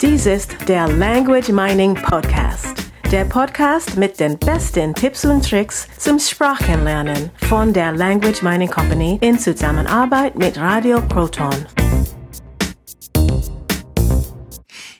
Dies ist der Language Mining Podcast. Der Podcast mit den besten Tipps und Tricks zum Sprachenlernen von der Language Mining Company in Zusammenarbeit mit Radio Proton.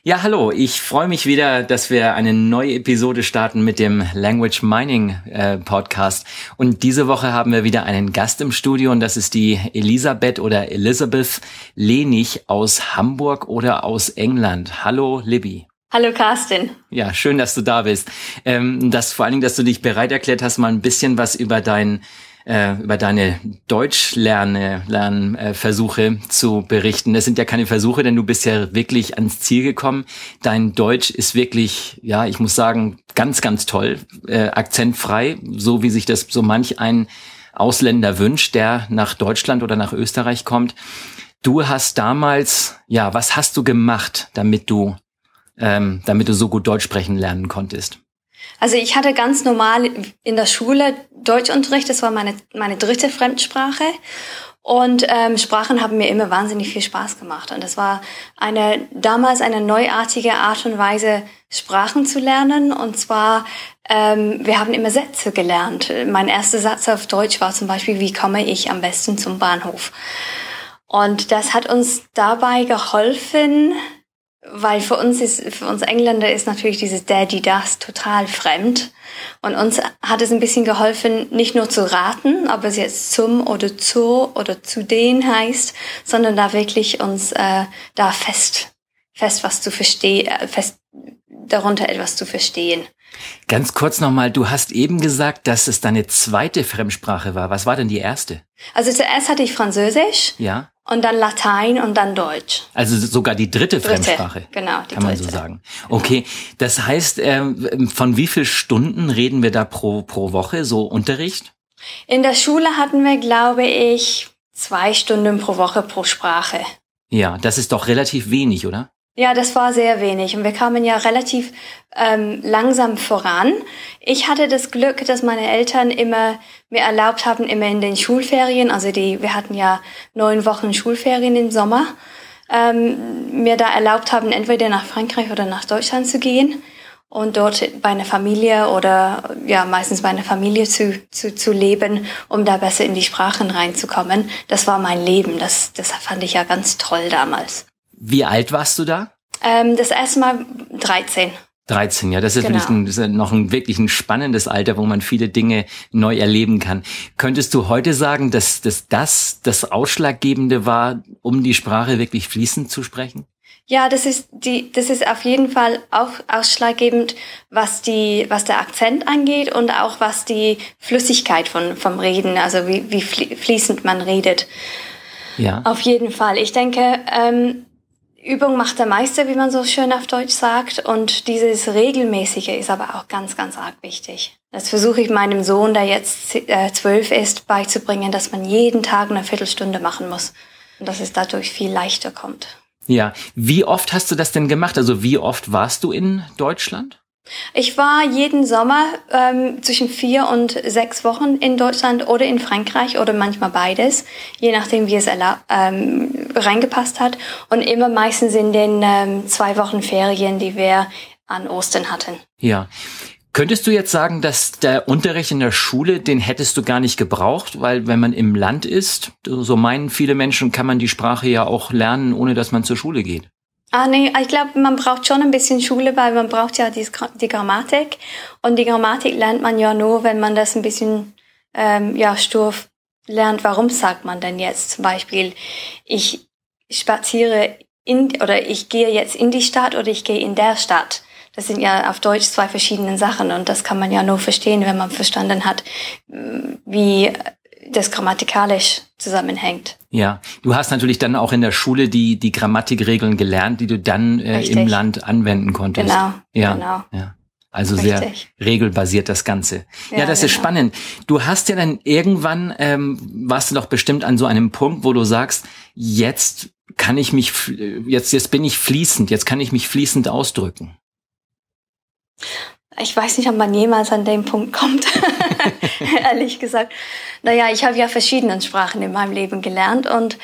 Ja, hallo, ich freue mich wieder, dass wir eine neue Episode starten mit dem Language Mining äh, Podcast. Und diese Woche haben wir wieder einen Gast im Studio und das ist die Elisabeth oder Elizabeth Lenig aus Hamburg oder aus England. Hallo, Libby. Hallo Carsten. Ja, schön, dass du da bist. Ähm, dass vor allen Dingen, dass du dich bereit erklärt hast, mal ein bisschen was über dein äh, über deine Deutschlernversuche äh, zu berichten. Das sind ja keine Versuche, denn du bist ja wirklich ans Ziel gekommen. Dein Deutsch ist wirklich, ja, ich muss sagen, ganz, ganz toll, äh, akzentfrei, so wie sich das so manch ein Ausländer wünscht, der nach Deutschland oder nach Österreich kommt. Du hast damals, ja, was hast du gemacht, damit du, ähm, damit du so gut Deutsch sprechen lernen konntest? Also ich hatte ganz normal in der Schule Deutschunterricht, das war meine, meine dritte Fremdsprache. Und ähm, Sprachen haben mir immer wahnsinnig viel Spaß gemacht. Und das war eine damals eine neuartige Art und Weise, Sprachen zu lernen. Und zwar, ähm, wir haben immer Sätze gelernt. Mein erster Satz auf Deutsch war zum Beispiel, wie komme ich am besten zum Bahnhof? Und das hat uns dabei geholfen, weil für uns ist, für uns Engländer ist natürlich dieses Daddy das total fremd. Und uns hat es ein bisschen geholfen, nicht nur zu raten, ob es jetzt zum oder zu oder zu den heißt, sondern da wirklich uns äh, da fest, fest was zu verstehen, äh, fest darunter etwas zu verstehen. Ganz kurz nochmal, du hast eben gesagt, dass es deine zweite Fremdsprache war. Was war denn die erste? Also zuerst hatte ich Französisch. Ja. Und dann Latein und dann Deutsch. Also sogar die dritte, dritte Fremdsprache. Genau, die kann man so sagen. Okay, das heißt, ähm, von wie viel Stunden reden wir da pro, pro Woche, so Unterricht? In der Schule hatten wir, glaube ich, zwei Stunden pro Woche pro Sprache. Ja, das ist doch relativ wenig, oder? Ja, das war sehr wenig und wir kamen ja relativ ähm, langsam voran. Ich hatte das Glück, dass meine Eltern immer mir erlaubt haben, immer in den Schulferien, also die, wir hatten ja neun Wochen Schulferien im Sommer, ähm, mir da erlaubt haben, entweder nach Frankreich oder nach Deutschland zu gehen und dort bei einer Familie oder ja meistens bei einer Familie zu, zu, zu leben, um da besser in die Sprachen reinzukommen. Das war mein Leben. Das, das fand ich ja ganz toll damals. Wie alt warst du da? Ähm, das erste Mal 13. 13, ja, das ist genau. ein, das ist noch ein wirklich ein spannendes Alter, wo man viele Dinge neu erleben kann. Könntest du heute sagen, dass, dass das das Ausschlaggebende war, um die Sprache wirklich fließend zu sprechen? Ja, das ist die, das ist auf jeden Fall auch ausschlaggebend, was die, was der Akzent angeht und auch was die Flüssigkeit von vom Reden, also wie, wie fließend man redet. Ja. Auf jeden Fall. Ich denke, ähm, Übung macht der Meister, wie man so schön auf Deutsch sagt. Und dieses Regelmäßige ist aber auch ganz, ganz arg wichtig. Das versuche ich meinem Sohn, der jetzt äh, zwölf ist, beizubringen, dass man jeden Tag eine Viertelstunde machen muss. Und dass es dadurch viel leichter kommt. Ja, wie oft hast du das denn gemacht? Also wie oft warst du in Deutschland? Ich war jeden Sommer ähm, zwischen vier und sechs Wochen in Deutschland oder in Frankreich oder manchmal beides, je nachdem, wie es ähm, reingepasst hat. Und immer meistens in den ähm, zwei Wochen Ferien, die wir an Ostern hatten. Ja. Könntest du jetzt sagen, dass der Unterricht in der Schule, den hättest du gar nicht gebraucht, weil wenn man im Land ist, so meinen viele Menschen, kann man die Sprache ja auch lernen, ohne dass man zur Schule geht. Ah, nee, ich glaube, man braucht schon ein bisschen Schule, weil man braucht ja die, die Grammatik. Und die Grammatik lernt man ja nur, wenn man das ein bisschen, ähm, ja, stur lernt. Warum sagt man denn jetzt zum Beispiel, ich spaziere in, oder ich gehe jetzt in die Stadt oder ich gehe in der Stadt. Das sind ja auf Deutsch zwei verschiedene Sachen und das kann man ja nur verstehen, wenn man verstanden hat, wie das grammatikalisch zusammenhängt. Ja, du hast natürlich dann auch in der Schule die, die Grammatikregeln gelernt, die du dann äh, im Land anwenden konntest. Genau, ja, genau. Ja. Also Richtig. sehr regelbasiert das Ganze. Ja, ja das genau. ist spannend. Du hast ja dann irgendwann, ähm, warst du doch bestimmt an so einem Punkt, wo du sagst, jetzt kann ich mich, jetzt, jetzt bin ich fließend, jetzt kann ich mich fließend ausdrücken. Ich weiß nicht, ob man jemals an den Punkt kommt, ehrlich gesagt. Naja, ich habe ja verschiedene Sprachen in meinem Leben gelernt und äh,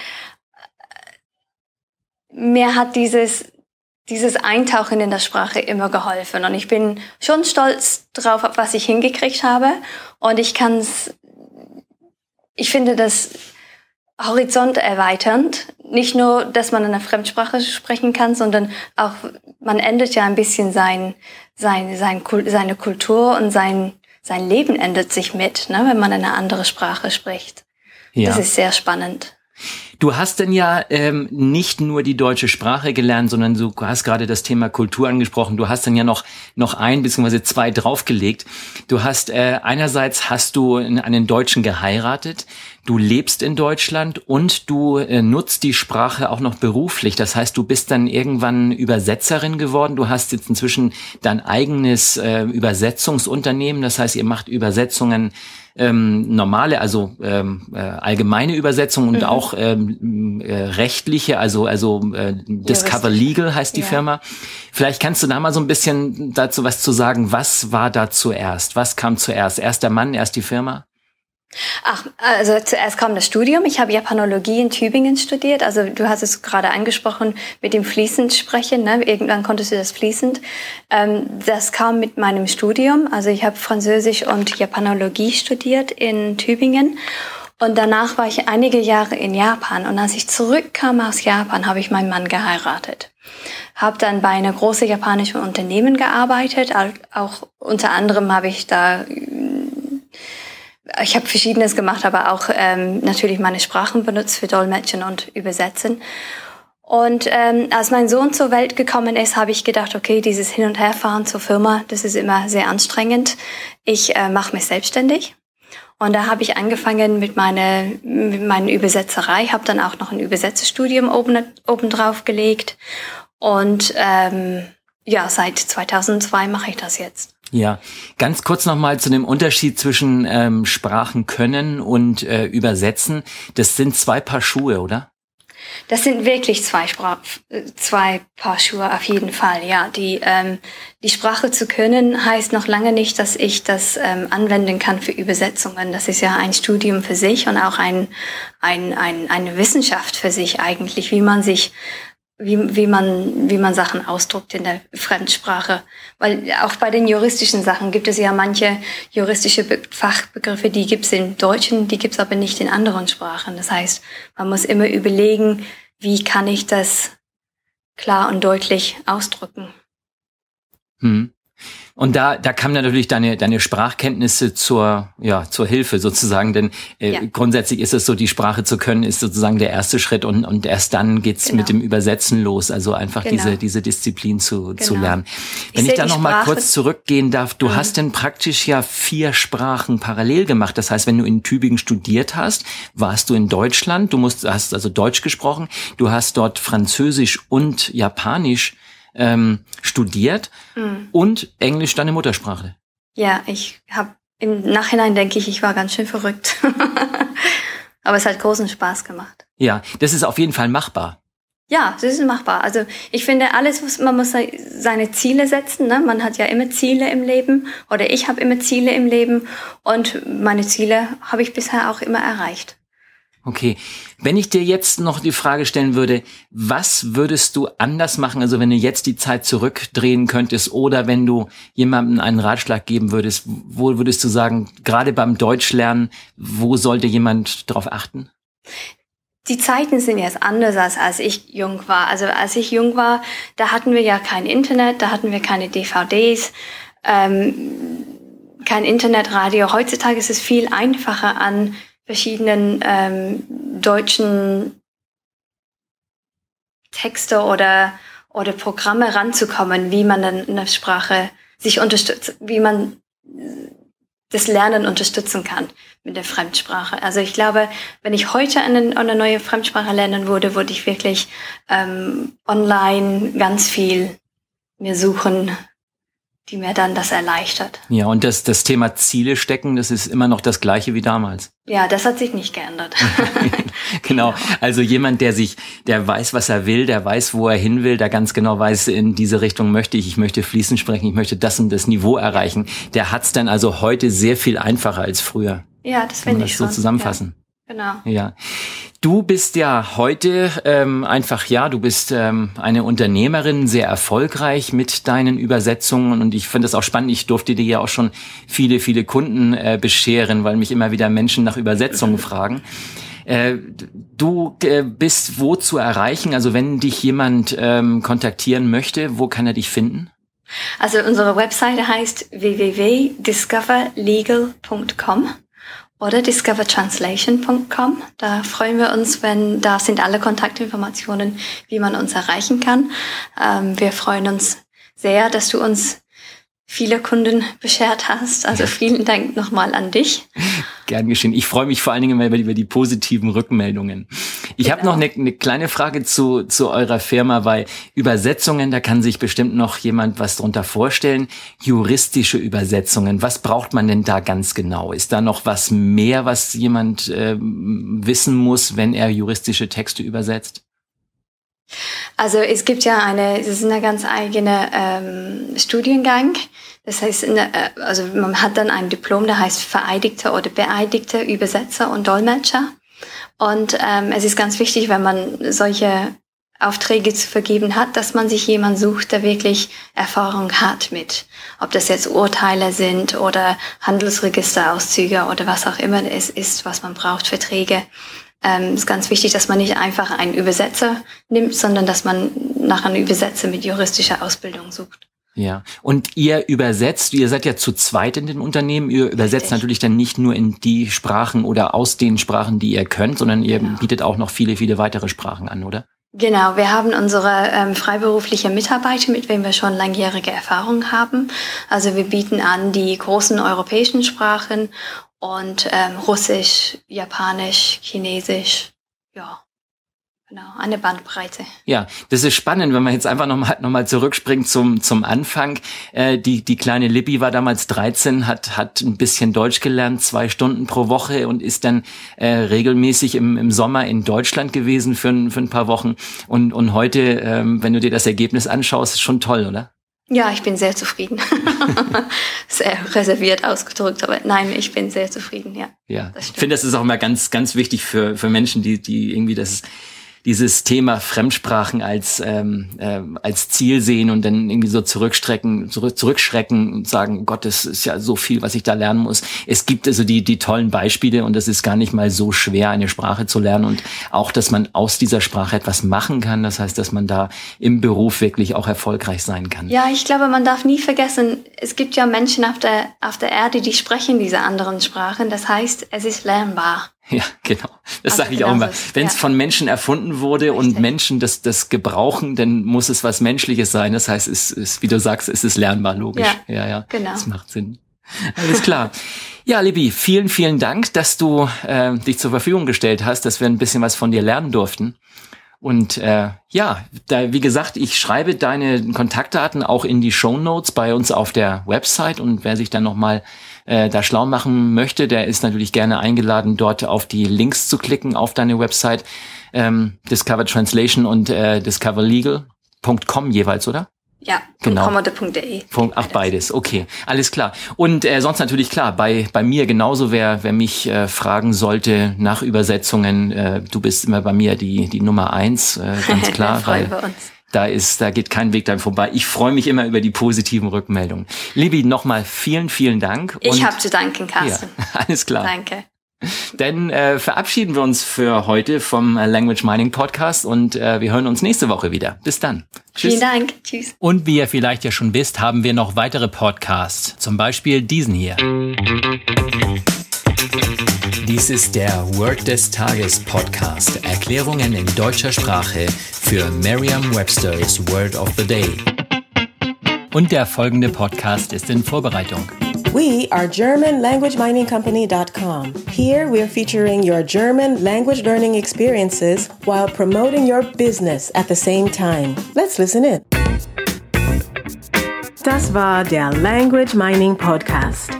mir hat dieses, dieses Eintauchen in der Sprache immer geholfen. Und ich bin schon stolz drauf, was ich hingekriegt habe. Und ich kann es, ich finde das Horizont erweiternd. Nicht nur, dass man eine Fremdsprache sprechen kann, sondern auch, man ändert ja ein bisschen sein, sein, sein, seine Kultur und sein, sein Leben ändert sich mit, ne, wenn man eine andere Sprache spricht. Ja. Das ist sehr spannend. Du hast denn ja ähm, nicht nur die deutsche Sprache gelernt, sondern du hast gerade das Thema Kultur angesprochen. Du hast dann ja noch noch ein bzw. zwei draufgelegt. Du hast äh, einerseits hast du einen Deutschen geheiratet, du lebst in Deutschland und du äh, nutzt die Sprache auch noch beruflich. Das heißt, du bist dann irgendwann Übersetzerin geworden. Du hast jetzt inzwischen dein eigenes äh, Übersetzungsunternehmen. Das heißt, ihr macht Übersetzungen ähm, normale, also ähm, äh, allgemeine Übersetzung und mhm. auch ähm, äh, rechtliche, also also äh, Discover Legal heißt die ja. Firma. Vielleicht kannst du da mal so ein bisschen dazu was zu sagen. Was war da zuerst? Was kam zuerst? Erst der Mann, erst die Firma? Ach, also zuerst kam das Studium. Ich habe Japanologie in Tübingen studiert. Also du hast es gerade angesprochen mit dem fließend sprechen. Ne? Irgendwann konntest du das fließend. Ähm, das kam mit meinem Studium. Also ich habe Französisch und Japanologie studiert in Tübingen. Und danach war ich einige Jahre in Japan. Und als ich zurückkam aus Japan, habe ich meinen Mann geheiratet. Habe dann bei einer großen japanischen Unternehmen gearbeitet. Auch unter anderem habe ich da ich habe verschiedenes gemacht, aber auch ähm, natürlich meine Sprachen benutzt für Dolmetschen und Übersetzen. Und ähm, als mein Sohn zur Welt gekommen ist, habe ich gedacht, okay, dieses Hin- und Herfahren zur Firma, das ist immer sehr anstrengend. Ich äh, mache mich selbstständig. Und da habe ich angefangen mit meiner mit meiner Übersetzerei, habe dann auch noch ein Übersetzerstudium oben, oben drauf gelegt. Und ähm, ja, seit 2002 mache ich das jetzt. Ja, ganz kurz nochmal zu dem Unterschied zwischen ähm, Sprachen können und äh, übersetzen. Das sind zwei Paar Schuhe, oder? Das sind wirklich zwei, Sprach zwei Paar Schuhe auf jeden Fall. Ja, die ähm, die Sprache zu können heißt noch lange nicht, dass ich das ähm, anwenden kann für Übersetzungen. Das ist ja ein Studium für sich und auch ein, ein, ein eine Wissenschaft für sich eigentlich, wie man sich wie, wie, man, wie man Sachen ausdruckt in der Fremdsprache. Weil auch bei den juristischen Sachen gibt es ja manche juristische Fachbegriffe, die gibt es im Deutschen, die gibt es aber nicht in anderen Sprachen. Das heißt, man muss immer überlegen, wie kann ich das klar und deutlich ausdrücken. Hm. Und da, da kam dann natürlich deine, deine Sprachkenntnisse zur, ja, zur Hilfe sozusagen, denn äh, ja. grundsätzlich ist es so, die Sprache zu können, ist sozusagen der erste Schritt und, und erst dann geht's genau. mit dem Übersetzen los, also einfach genau. diese, diese Disziplin zu, genau. zu lernen. Wenn ich, ich da noch mal kurz zurückgehen darf, du mhm. hast denn praktisch ja vier Sprachen parallel gemacht. Das heißt, wenn du in Tübingen studiert hast, warst du in Deutschland, du musst, hast also Deutsch gesprochen, du hast dort Französisch und Japanisch ähm, studiert mhm. und Englisch deine Muttersprache. Ja, ich habe im Nachhinein denke ich, ich war ganz schön verrückt. Aber es hat großen Spaß gemacht. Ja, das ist auf jeden Fall machbar. Ja, das ist machbar. Also ich finde, alles, was man muss seine Ziele setzen. Ne? Man hat ja immer Ziele im Leben oder ich habe immer Ziele im Leben und meine Ziele habe ich bisher auch immer erreicht. Okay, wenn ich dir jetzt noch die Frage stellen würde, was würdest du anders machen, also wenn du jetzt die Zeit zurückdrehen könntest oder wenn du jemandem einen Ratschlag geben würdest, wo würdest du sagen, gerade beim Deutschlernen, wo sollte jemand darauf achten? Die Zeiten sind jetzt anders als als ich jung war. Also als ich jung war, da hatten wir ja kein Internet, da hatten wir keine DVDs, ähm, kein Internetradio. Heutzutage ist es viel einfacher an verschiedenen ähm, deutschen Texte oder, oder Programme ranzukommen, wie man dann eine Sprache sich unterstützt, wie man das Lernen unterstützen kann mit der Fremdsprache. Also ich glaube, wenn ich heute eine, eine neue Fremdsprache lernen würde, würde ich wirklich ähm, online ganz viel mir suchen, die mir dann das erleichtert. Ja, und das, das Thema Ziele stecken, das ist immer noch das gleiche wie damals. Ja, das hat sich nicht geändert. genau. Also jemand, der sich, der weiß, was er will, der weiß, wo er hin will, der ganz genau weiß, in diese Richtung möchte ich, ich möchte fließend sprechen, ich möchte das und das Niveau erreichen, der hat es dann also heute sehr viel einfacher als früher. Ja, das finde ich das so zusammenfassen. Ja. Genau. Ja. Du bist ja heute ähm, einfach, ja, du bist ähm, eine Unternehmerin, sehr erfolgreich mit deinen Übersetzungen und ich finde es auch spannend. Ich durfte dir ja auch schon viele, viele Kunden äh, bescheren, weil mich immer wieder Menschen nach Übersetzungen fragen. Äh, du äh, bist wo zu erreichen? Also wenn dich jemand ähm, kontaktieren möchte, wo kann er dich finden? Also unsere Webseite heißt www.discoverlegal.com oder discovertranslation.com. Da freuen wir uns, wenn da sind alle Kontaktinformationen, wie man uns erreichen kann. Ähm, wir freuen uns sehr, dass du uns viele Kunden beschert hast. Also vielen Dank nochmal an dich. Gern geschehen. Ich freue mich vor allen Dingen immer über die positiven Rückmeldungen. Ich genau. habe noch eine, eine kleine Frage zu, zu eurer Firma, weil Übersetzungen, da kann sich bestimmt noch jemand was drunter vorstellen. Juristische Übersetzungen, was braucht man denn da ganz genau? Ist da noch was mehr, was jemand äh, wissen muss, wenn er juristische Texte übersetzt? Also es gibt ja eine, es ist eine ganz eigene ähm, Studiengang. Das heißt, äh, also man hat dann ein Diplom, der heißt vereidigter oder beeidigter Übersetzer und Dolmetscher. Und ähm, es ist ganz wichtig, wenn man solche Aufträge zu vergeben hat, dass man sich jemand sucht, der wirklich Erfahrung hat mit, ob das jetzt Urteile sind oder Handelsregisterauszüge oder was auch immer es ist, was man braucht, Verträge ähm, ist ganz wichtig, dass man nicht einfach einen Übersetzer nimmt, sondern dass man nach einem Übersetzer mit juristischer Ausbildung sucht. Ja, und ihr übersetzt, ihr seid ja zu zweit in den Unternehmen, ihr übersetzt Richtig. natürlich dann nicht nur in die Sprachen oder aus den Sprachen, die ihr könnt, sondern ihr genau. bietet auch noch viele, viele weitere Sprachen an, oder? Genau, wir haben unsere ähm, freiberufliche Mitarbeiter, mit wem wir schon langjährige Erfahrung haben. Also wir bieten an die großen europäischen Sprachen und ähm, Russisch, Japanisch, Chinesisch, ja. Genau, eine Bandbreite. Ja, das ist spannend, wenn man jetzt einfach nochmal noch mal zurückspringt zum, zum Anfang. Äh, die, die kleine Libby war damals 13, hat, hat ein bisschen Deutsch gelernt, zwei Stunden pro Woche und ist dann äh, regelmäßig im, im Sommer in Deutschland gewesen für, für ein paar Wochen. Und, und heute, ähm, wenn du dir das Ergebnis anschaust, ist schon toll, oder? Ja, ich bin sehr zufrieden. sehr reserviert ausgedrückt, aber nein, ich bin sehr zufrieden, ja. Ja, ich finde, das ist auch immer ganz, ganz wichtig für, für Menschen, die, die irgendwie das dieses Thema Fremdsprachen als ähm, äh, als Ziel sehen und dann irgendwie so zurückstrecken, zurück, zurückschrecken und sagen, Gott, das ist ja so viel, was ich da lernen muss. Es gibt also die die tollen Beispiele und es ist gar nicht mal so schwer, eine Sprache zu lernen und auch, dass man aus dieser Sprache etwas machen kann. Das heißt, dass man da im Beruf wirklich auch erfolgreich sein kann. Ja, ich glaube, man darf nie vergessen, es gibt ja Menschen auf der auf der Erde, die sprechen diese anderen Sprachen. Das heißt, es ist lernbar. Ja, genau. Das also sage ich auch immer. Wenn es ja. von Menschen erfunden wurde Richtig. und Menschen das, das gebrauchen, dann muss es was Menschliches sein. Das heißt, es ist, wie du sagst, es ist lernbar, logisch. Ja, ja, ja. Genau. Das macht Sinn. Alles klar. Ja, Libby, vielen, vielen Dank, dass du äh, dich zur Verfügung gestellt hast, dass wir ein bisschen was von dir lernen durften. Und äh, ja, da, wie gesagt, ich schreibe deine Kontaktdaten auch in die Show Notes bei uns auf der Website und wer sich dann nochmal äh, da schlau machen möchte, der ist natürlich gerne eingeladen, dort auf die Links zu klicken auf deine Website. Ähm, Discover Translation und äh, discoverlegal.com jeweils, oder? Ja, genau. .com.de. Ach, beides, okay. Alles klar. Und äh, sonst natürlich klar, bei, bei mir genauso, wer, wer mich äh, fragen sollte nach Übersetzungen, äh, du bist immer bei mir die, die Nummer eins, äh, ganz klar. weil Da ist, da geht kein Weg dann vorbei. Ich freue mich immer über die positiven Rückmeldungen. Libby, nochmal vielen, vielen Dank. Ich habe zu danken, Carsten. Ja, alles klar. Danke. Dann äh, verabschieden wir uns für heute vom Language Mining Podcast und äh, wir hören uns nächste Woche wieder. Bis dann. Tschüss. Vielen Dank. Tschüss. Und wie ihr vielleicht ja schon wisst, haben wir noch weitere Podcasts. Zum Beispiel diesen hier. Dies ist der Word des Tages Podcast. Erklärungen in deutscher Sprache für Merriam-Webster's Word of the Day. Und der folgende Podcast ist in Vorbereitung. We are GermanLanguageMiningCompany.com. Here we're featuring your German language learning experiences while promoting your business at the same time. Let's listen in. Das war der Language Mining Podcast.